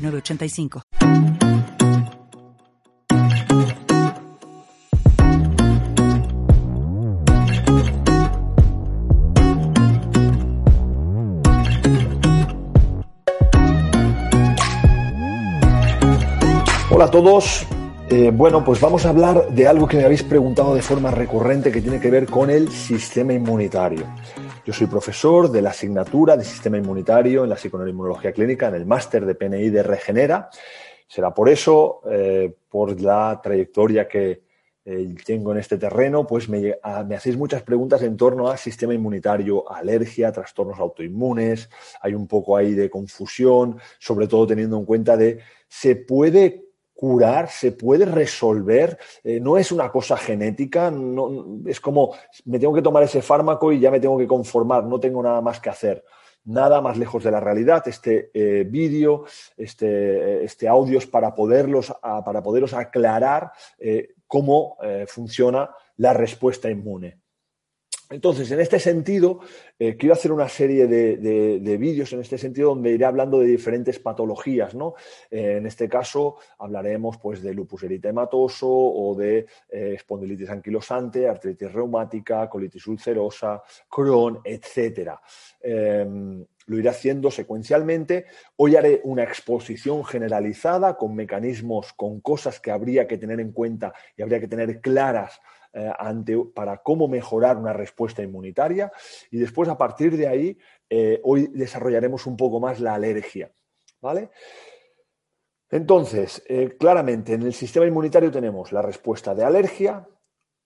985. Hola a todos. Eh, bueno, pues vamos a hablar de algo que me habéis preguntado de forma recurrente que tiene que ver con el sistema inmunitario. Yo soy profesor de la asignatura de sistema inmunitario en la psiconeuroinmunología clínica, en el máster de PNI de Regenera. Será por eso, eh, por la trayectoria que eh, tengo en este terreno, pues me, me, hacéis muchas preguntas en torno al sistema inmunitario, alergia, trastornos autoinmunes. Hay un poco ahí de confusión, sobre todo teniendo en cuenta de se puede curar, se puede resolver, eh, no es una cosa genética, no, es como me tengo que tomar ese fármaco y ya me tengo que conformar, no tengo nada más que hacer. Nada más lejos de la realidad. Este eh, vídeo, este, este, audio es para, poderlos, para poderos aclarar eh, cómo funciona la respuesta inmune. Entonces, en este sentido, eh, quiero hacer una serie de, vídeos en este sentido donde iré hablando de diferentes patologías, ¿no? Eh, en este caso, hablaremos pues, de lupus eritematoso o de eh, espondilitis anquilosante, artritis reumática, colitis ulcerosa, Crohn, etc. Em, lo iré haciendo secuencialmente. Hoy haré una exposición generalizada con mecanismos, con cosas que habría que tener en cuenta y habría que tener claras eh, ante, para cómo mejorar una respuesta inmunitaria y después a partir de ahí eh, hoy desarrollaremos un poco más la alergia. ¿Vale? Entonces, eh, claramente en el sistema inmunitario tenemos la respuesta de alergia,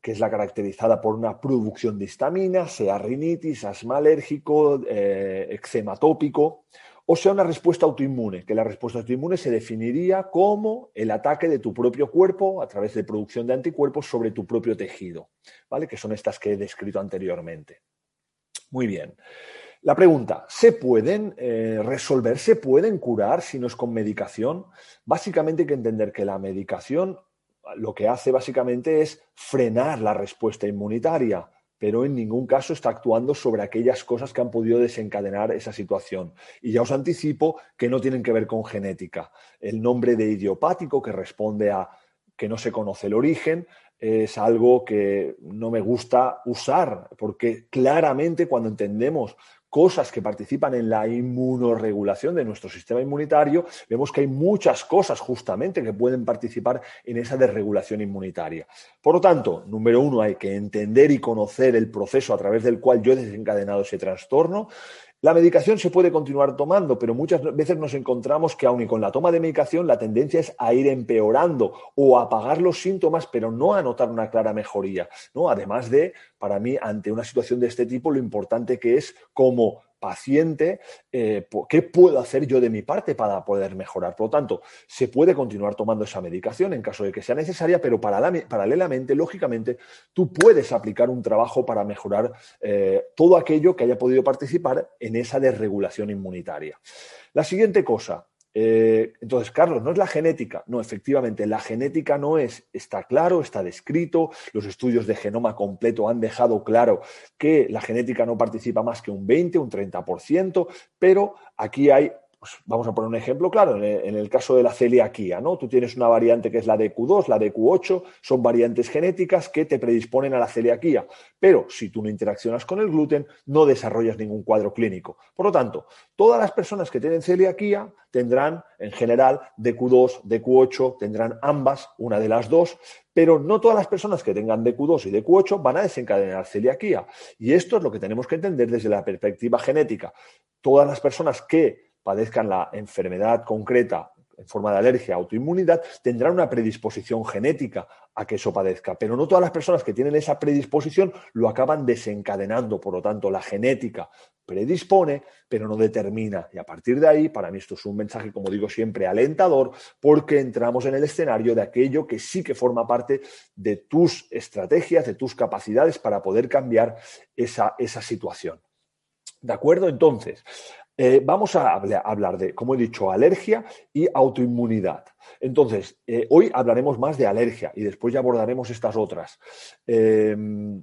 que es la caracterizada por una producción de histamina, sea rinitis, asma alérgico, eczema tópico o sea una respuesta autoinmune, que la respuesta autoinmune se definiría como el ataque de tu propio cuerpo a través de producción de anticuerpos sobre tu propio tejido, ¿vale? Que son estas que he descrito anteriormente. Muy bien. La pregunta, ¿se pueden eh, resolver, se pueden curar si no es con medicación? Básicamente hay que entender que la medicación lo que hace básicamente es frenar la respuesta inmunitaria pero en ningún caso está actuando sobre aquellas cosas que han podido desencadenar esa situación. Y ya os anticipo que no tienen que ver con genética. El nombre de idiopático, que responde a que no se conoce el origen, es algo que no me gusta usar, porque claramente cuando entendemos cosas que participan en la inmunoregulación de nuestro sistema inmunitario, vemos que hay muchas cosas justamente que pueden participar en esa desregulación inmunitaria. Por lo tanto, número uno, hay que entender y conocer el proceso a través del cual yo he desencadenado ese trastorno. La medicación se puede continuar tomando, pero muchas veces nos encontramos que aun y con la toma de medicación la tendencia es a ir empeorando o a apagar los síntomas, pero no a notar una clara mejoría. ¿no? Además de, para mí, ante una situación de este tipo, lo importante que es como paciente, eh, ¿qué puedo hacer yo de mi parte para poder mejorar? Por lo tanto, se puede continuar tomando esa medicación en caso de que sea necesaria, pero paralelamente, lógicamente, tú puedes aplicar un trabajo para mejorar eh, todo aquello que haya podido participar en esa desregulación inmunitaria. La siguiente cosa, eh, entonces, Carlos, no es la genética. No, efectivamente, la genética no es, está claro, está descrito, los estudios de genoma completo han dejado claro que la genética no participa más que un 20, un 30%, pero aquí hay pues vamos a poner un ejemplo claro, en el, caso de la celiaquía, ¿no? Tú tienes una variante que es la de Q2, la de Q8, son variantes genéticas que te predisponen a la celiaquía, pero si tú no interaccionas con el gluten, no desarrollas ningún cuadro clínico. Por lo tanto, todas las personas que tienen celiaquía tendrán, en general, DQ2, DQ8, tendrán ambas, una de las dos, pero no todas las personas que tengan DQ2 y DQ8 van a desencadenar celiaquía. Y esto es lo que tenemos que entender desde la perspectiva genética. Todas las personas que padezcan la enfermedad concreta en forma de alergia, autoinmunidad, tendrán una predisposición genética a que eso padezca. Pero no todas las personas que tienen esa predisposición lo acaban desencadenando. Por lo tanto, la genética predispone, pero no determina. Y a partir de ahí, para mí esto es un mensaje, como digo siempre, alentador, porque entramos en el escenario de aquello que sí que forma parte de tus estrategias, de tus capacidades para poder cambiar esa, esa situación. ¿De acuerdo? Entonces, eh, vamos a hablar de, como he dicho, alergia y autoinmunidad. Entonces, eh, hoy hablaremos más de alergia y después ya abordaremos estas otras. Em,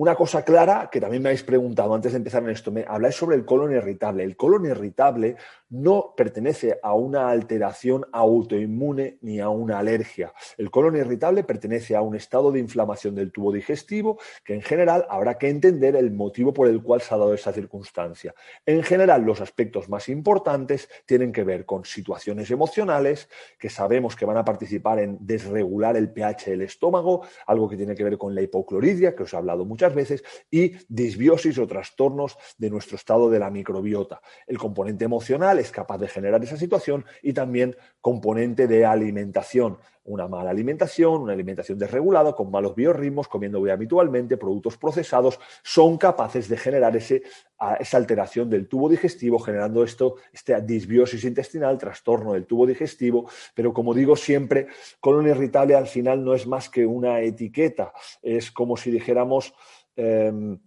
una cosa clara que también me habéis preguntado antes de empezar en esto, me habláis sobre el colon irritable. El colon irritable no pertenece a una alteración autoinmune ni a una alergia. El colon irritable pertenece a un estado de inflamación del tubo digestivo que en general habrá que entender el motivo por el cual se ha dado esa circunstancia. En general, los aspectos más importantes tienen que ver con situaciones emocionales que sabemos que van a participar en desregular el pH del estómago, algo que tiene que ver con la hipocloridia, que os he hablado muchas veces, y disbiosis o trastornos de nuestro estado de la microbiota. El componente emocional es capaz de generar esa situación y también componente de alimentación. Una mala alimentación, una alimentación desregulada, con malos biorritmos, comiendo muy habitualmente, productos procesados, son capaces de generar ese, esa alteración del tubo digestivo, generando esto, esta disbiosis intestinal, trastorno del tubo digestivo. Pero como digo siempre, colon irritable al final no es más que una etiqueta. Es como si dijéramos Em,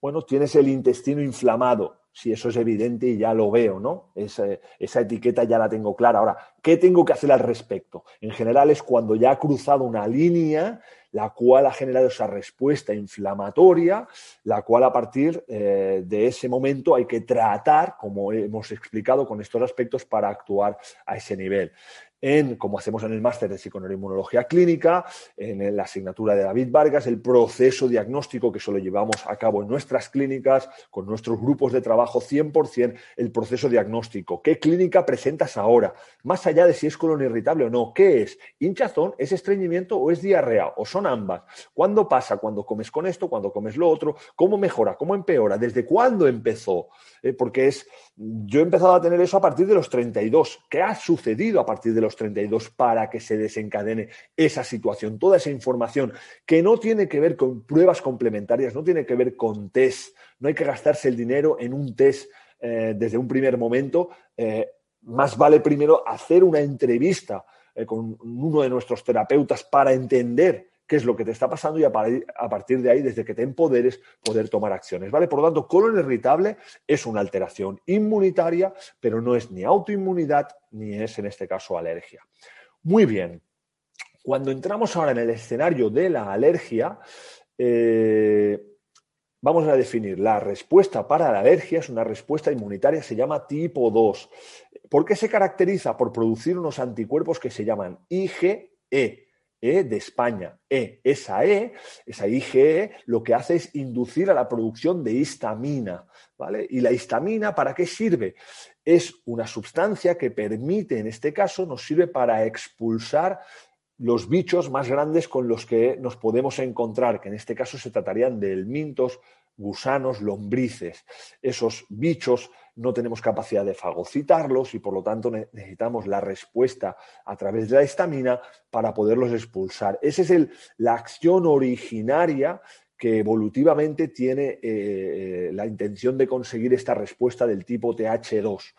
bueno, tienes el intestino inflamado, si eso es evidente y ya lo veo, ¿no? Esa, etiqueta ya la tengo clara. Ahora, ¿qué tengo que hacer al respecto? En general es cuando ya ha cruzado una línea, la cual ha generado esa respuesta inflamatoria, la cual a partir eh, de ese momento hay que tratar, como hemos explicado con estos aspectos, para actuar a ese nivel en, como hacemos en el máster de psiconeuroinmunología clínica, en la asignatura de David Vargas, el proceso diagnóstico que solo llevamos a cabo en nuestras clínicas, con nuestros grupos de trabajo 100%, el proceso diagnóstico. ¿Qué clínica presentas ahora? Más allá de si es colon irritable o no, ¿qué es? ¿Hinchazón? ¿Es estreñimiento o es diarrea? ¿O son ambas? ¿Cuándo pasa? ¿Cuándo comes con esto? ¿Cuándo comes lo otro? ¿Cómo mejora? ¿Cómo empeora? ¿Desde cuándo empezó? Eh, porque es, yo he empezado a tener eso a partir de los 32. ¿Qué ha sucedido a partir de los 32 para que se desencadene esa situación, toda esa información que no tiene que ver con pruebas complementarias, no tiene que ver con test, no hay que gastarse el dinero en un test eh, desde un primer momento, eh, más vale primero hacer una entrevista eh, con uno de nuestros terapeutas para entender qué es lo que te está pasando y a, partir de ahí, desde que te empoderes, poder tomar acciones. ¿vale? Por lo tanto, colon irritable es una alteración inmunitaria, pero no es ni autoinmunidad ni es, en este caso, alergia. Muy bien. Cuando entramos ahora en el escenario de la alergia, eh, vamos a definir la respuesta para la alergia, es una respuesta inmunitaria, se llama tipo 2. ¿Por qué se caracteriza? Por producir unos anticuerpos que se llaman IgE e de España. E, esa E, esa IgE, lo que hace es inducir a la producción de histamina. ¿vale? ¿Y la histamina para qué sirve? Es una sustancia que permite, en este caso, nos sirve para expulsar los bichos más grandes con los que nos podemos encontrar, que en este caso se tratarían de mintos, gusanos, lombrices. Esos bichos no tenemos capacidad de fagocitarlos y por lo tanto necesitamos la respuesta a través de la histamina para poderlos expulsar. Esa es el, la acción originaria que evolutivamente tiene eh, eh, la intención de conseguir esta respuesta del tipo TH2.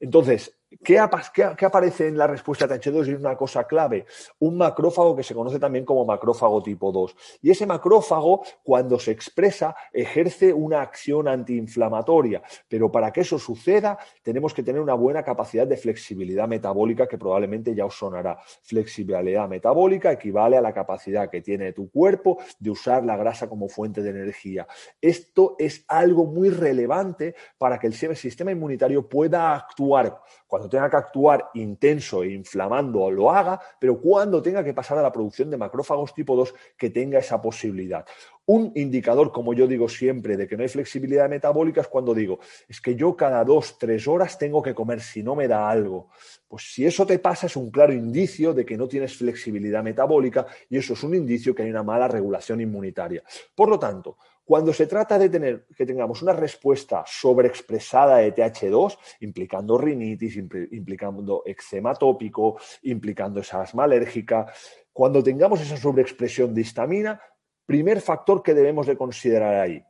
Entonces, ¿Qué, aparece en la respuesta TH2? Y es una cosa clave. Un macrófago que se conoce también como macrófago tipo 2. Y ese macrófago, cuando se expresa, ejerce una acción antiinflamatoria. Pero para que eso suceda, tenemos que tener una buena capacidad de flexibilidad metabólica que probablemente ya os sonará. Flexibilidad metabólica equivale a la capacidad que tiene tu cuerpo de usar la grasa como fuente de energía. Esto es algo muy relevante para que el sistema inmunitario pueda actuar cuando tenga que actuar intenso e inflamando lo haga, pero cuando tenga que pasar a la producción de macrófagos tipo 2 que tenga esa posibilidad. Un indicador, como yo digo siempre, de que no hay flexibilidad metabólica es cuando digo, es que yo cada dos, tres horas tengo que comer si no me da algo. Pues si eso te pasa es un claro indicio de que no tienes flexibilidad metabólica y eso es un indicio que hay una mala regulación inmunitaria. Por lo tanto, Cuando se trata de tener que tengamos una respuesta sobreexpresada de TH2, implicando rinitis, implicando eczema tópico, implicando esa asma alérgica, cuando tengamos esa sobreexpresión de histamina, primer factor que debemos de considerar ahí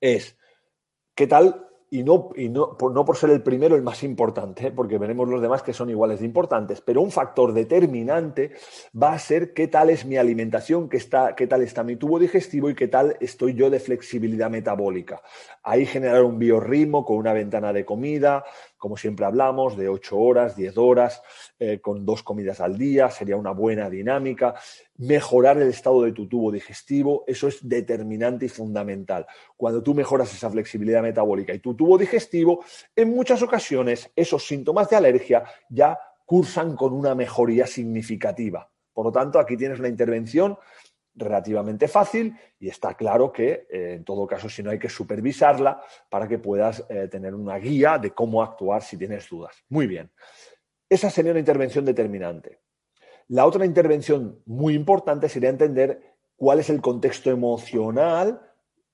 es qué tal y no, y no, por, no por ser el primero el más importante, ¿eh? porque veremos los demás que son iguales de importantes, pero un factor determinante va a ser qué tal es mi alimentación, qué, está, qué tal está mi tubo digestivo y qué tal estoy yo de flexibilidad metabólica. Ahí generar un biorritmo con una ventana de comida, como siempre hablamos, de 8 horas, 10 horas, eh, con dos comidas al día, sería una buena dinámica. Mejorar el estado de tu tubo digestivo, eso es determinante y fundamental. Cuando tú mejoras esa flexibilidad metabólica y tu tubo digestivo, en muchas ocasiones esos síntomas de alergia ya cursan con una mejoría significativa. Por lo tanto, aquí tienes una intervención relativamente fácil y está claro que, eh, en todo caso, si no hay que supervisarla para que puedas eh, tener una guía de cómo actuar si tienes dudas. Muy bien. Esa sería una intervención determinante. La otra intervención muy importante sería entender cuál es el contexto emocional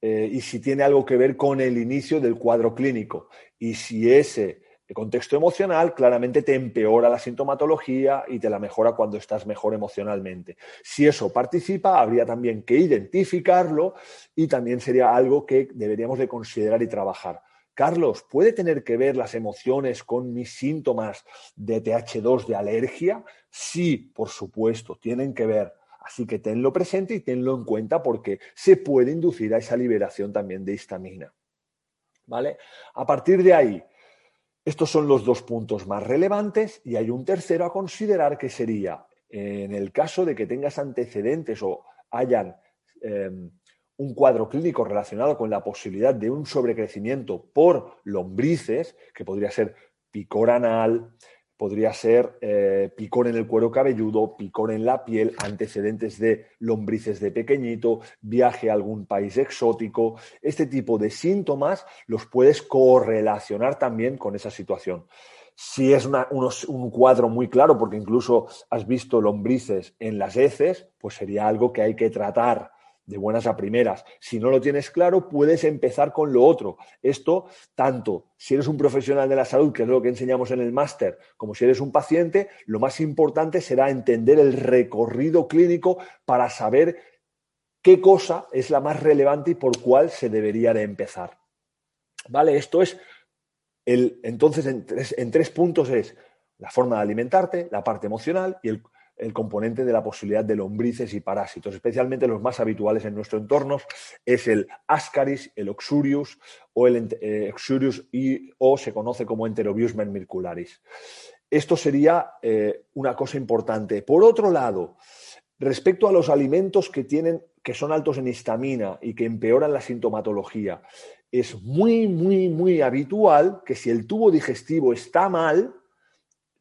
eh, y si tiene algo que ver con el inicio del cuadro clínico. Y si ese el contexto emocional claramente te empeora la sintomatología y te la mejora cuando estás mejor emocionalmente. Si eso participa, habría también que identificarlo y también sería algo que deberíamos de considerar y trabajar. Carlos, ¿puede tener que ver las emociones con mis síntomas de TH2 de alergia? Sí, por supuesto, tienen que ver. Así que tenlo presente y tenlo en cuenta porque se puede inducir a esa liberación también de histamina. ¿Vale? A partir de ahí, estos son los dos puntos más relevantes y hay un tercero a considerar que sería, en el caso de que tengas antecedentes o hayan em, un cuadro clínico relacionado con la posibilidad de un sobrecrecimiento por lombrices, que podría ser picor anal, podría ser eh, picor en el cuero cabelludo, picor en la piel, antecedentes de lombrices de pequeño, viaje a algún país exótico. Este tipo de síntomas los puedes correlacionar también con esa situación. Si es un cuadro muy claro, porque incluso has visto lombrices en las heces, pues sería algo que hay que tratar de buenas a primeras. Si no lo tienes claro, puedes empezar con lo otro. Esto, tanto si eres un profesional de la salud, que es lo que enseñamos en el máster, como si eres un paciente, lo más importante será entender el recorrido clínico para saber qué cosa es la más relevante y por cuál se debería de empezar. ¿Vale? Esto es el, entonces en tres, en tres puntos es la forma de alimentarte, la parte emocional y el, el componente de la posibilidad de lombrices y parásitos, especialmente los más habituales en nuestro entorno es el Ascaris, el Oxurius o el eh, y, o se conoce como Enterobius mermicularis. Esto sería eh, una cosa importante. Por otro lado, respecto a los alimentos que tienen que son altos en histamina y que empeoran la sintomatología, es muy, muy, muy habitual que si el tubo digestivo está mal,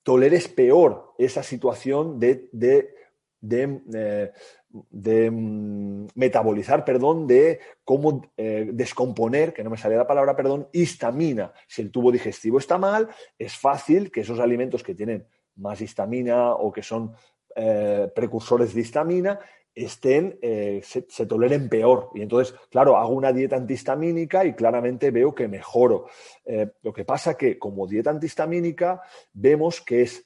toleres peor esa situación de, de, de, eh, mm, metabolizar, perdón, de cómo eh, descomponer, que no me sale la palabra, perdón, histamina. Si el tubo digestivo está mal, es fácil que esos alimentos que tienen más histamina o que son eh, precursores de histamina estén, eh, se, toleren peor. Y entonces, claro, hago una dieta antihistamínica y claramente veo que mejoro. Eh, lo que pasa que como dieta antihistamínica vemos que es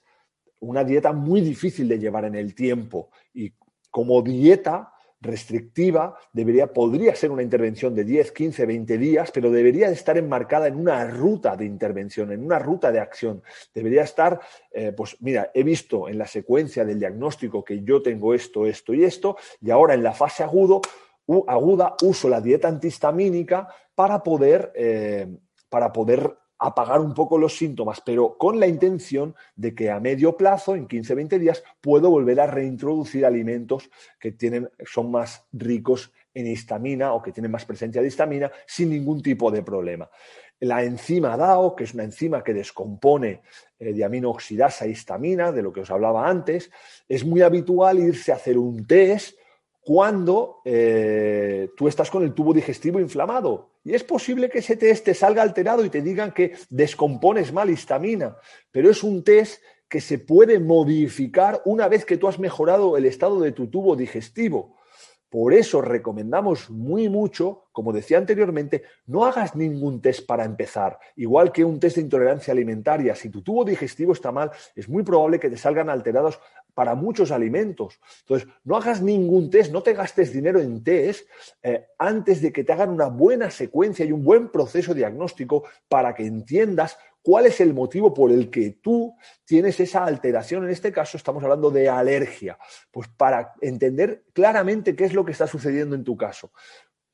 una dieta muy difícil de llevar en el tiempo y como dieta restrictiva, debería, podría ser una intervención de 10, 15, 20 días, pero debería estar enmarcada en una ruta de intervención, en una ruta de acción. Debería estar, eh, pues mira, he visto en la secuencia del diagnóstico que yo tengo esto, esto y esto, y ahora en la fase agudo, aguda uso la dieta antihistamínica para poder, eh, para poder apagar un poco los síntomas, pero con la intención de que a medio plazo, en 15-20 días, puedo volver a reintroducir alimentos que tienen, son más ricos en histamina o que tienen más presencia de histamina sin ningún tipo de problema. La enzima DAO, que es una enzima que descompone eh, diaminoxidasa e histamina, de lo que os hablaba antes, es muy habitual irse a hacer un test cuando eh, tú estás con el tubo digestivo inflamado. Y es posible que ese test te salga alterado y te digan que descompones mal histamina, pero es un test que se puede modificar una vez que tú has mejorado el estado de tu tubo digestivo. Por eso recomendamos muy mucho, como decía anteriormente, no hagas ningún test para empezar. Igual que un test de intolerancia alimentaria, si tu tubo digestivo está mal, es muy probable que te salgan alterados para muchos alimentos. Entonces, no hagas ningún test, no te gastes dinero en test eh, antes de que te hagan una buena secuencia y un buen proceso diagnóstico para que entiendas cuál es el motivo por el que tú tienes esa alteración. En este caso estamos hablando de alergia, pues para entender claramente qué es lo que está sucediendo en tu caso.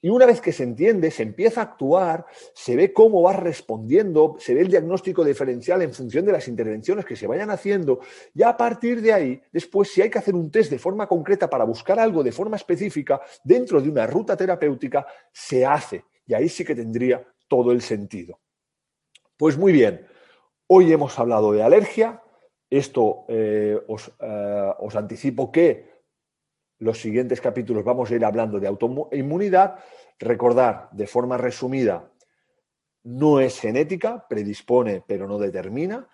Y una vez que se entiende, se empieza a actuar, se ve cómo vas respondiendo, se ve el diagnóstico diferencial en función de las intervenciones que se vayan haciendo. Y a partir de ahí, después, si hay que hacer un test de forma concreta para buscar algo de forma específica dentro de una ruta terapéutica, se hace. Y ahí sí que tendría todo el sentido. Pues muy bien, hoy hemos hablado de alergia. Esto eh, eh, os anticipo que los siguientes capítulos vamos a ir hablando de autoinmunidad. Recordar de forma resumida, no es genética, predispone pero no determina.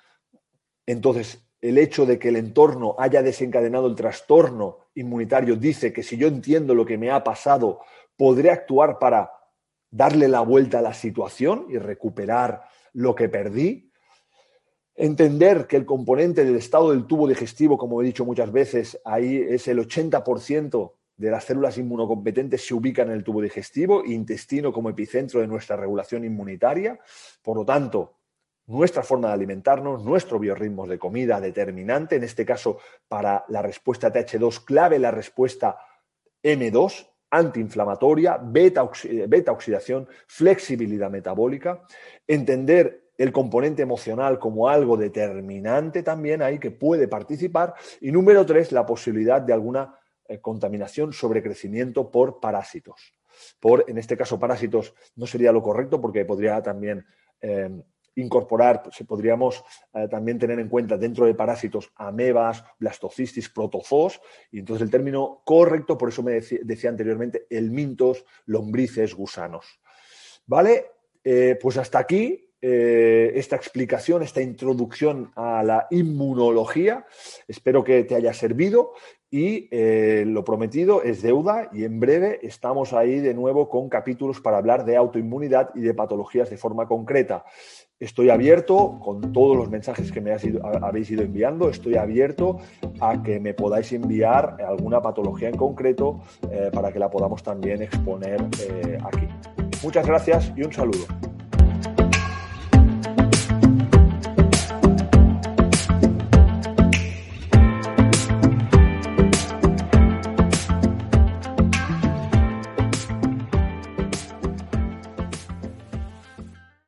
Entonces, el hecho de que el entorno haya desencadenado el trastorno inmunitario dice que si yo entiendo lo que me ha pasado, podré actuar para darle la vuelta a la situación y recuperar lo que perdí. Entender que el componente del estado del tubo digestivo, como he dicho muchas veces, ahí es el 80% de las células inmunocompetentes se ubican en el tubo digestivo, intestino como epicentro de nuestra regulación inmunitaria. Por lo tanto, nuestra forma de alimentarnos, nuestro biorritmo de comida determinante, en este caso para la respuesta TH2 clave, la respuesta M2, antiinflamatoria, beta oxidación, flexibilidad metabólica, entender el componente emocional como algo determinante también ahí que puede participar. Y número tres, la posibilidad de alguna eh, contaminación sobre crecimiento por parásitos. Por, en este caso, parásitos no sería lo correcto porque podría también eh, incorporar, pues, podríamos eh, también tener en cuenta dentro de parásitos amebas, blastocistis, protozoos, y entonces el término correcto, por eso me decía, anteriormente, elmintos, lombrices, gusanos. ¿Vale? pues hasta aquí eh, esta explicación, esta introducción a la inmunología. Espero que te haya servido y eh, lo prometido es deuda y en breve estamos ahí de nuevo con capítulos para hablar de autoinmunidad y de patologías de forma concreta. Estoy abierto con todos los mensajes que me habéis ido enviando, estoy abierto a que me podáis enviar alguna patología en concreto eh, para que la podamos también exponer aquí. Muchas gracias y un saludo.